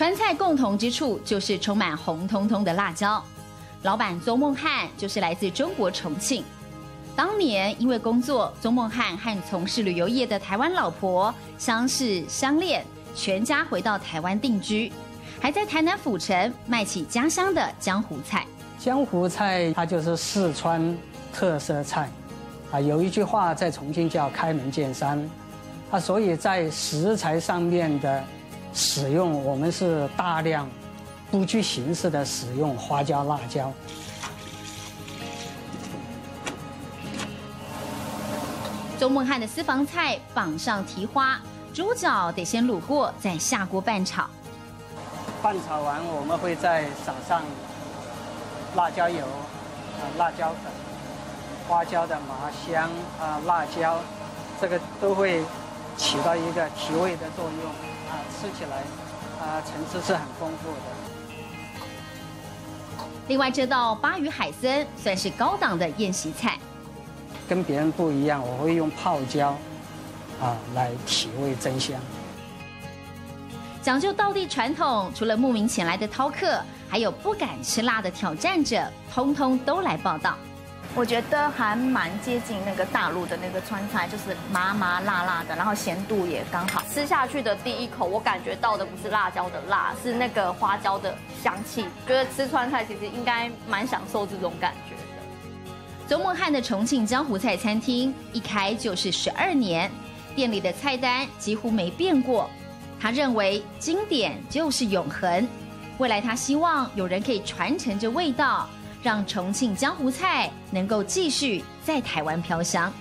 川菜共同之处就是充满红彤彤的辣椒。老板邹梦汉就是来自中国重庆。当年因为工作，邹梦汉和从事旅游业的台湾老婆相识相恋，全家回到台湾定居，还在台南府城卖起家乡的江湖菜。江湖菜它就是四川特色菜，啊，有一句话在重庆叫开门见山，啊，所以在食材上面的使用，我们是大量不拘形式的使用花椒、辣椒。周梦汉的私房菜绑上蹄花，猪脚得先卤过，再下锅拌炒。拌炒完，我们会再撒上。辣椒油，啊，辣椒粉，花椒的麻香啊，辣椒，这个都会起到一个提味的作用啊，吃起来啊层次是很丰富的。另外，这道巴鱼海参算是高档的宴席菜，跟别人不一样，我会用泡椒啊来体味真香。讲究道地传统，除了慕名前来的饕客，还有不敢吃辣的挑战者，通通都来报到。我觉得还蛮接近那个大陆的那个川菜，就是麻麻辣辣的，然后咸度也刚好。吃下去的第一口，我感觉到的不是辣椒的辣，是那个花椒的香气。觉得吃川菜其实应该蛮享受这种感觉的。邹孟汉的重庆江湖菜餐厅一开就是十二年，店里的菜单几乎没变过。他认为经典就是永恒，未来他希望有人可以传承着味道，让重庆江湖菜能够继续在台湾飘香。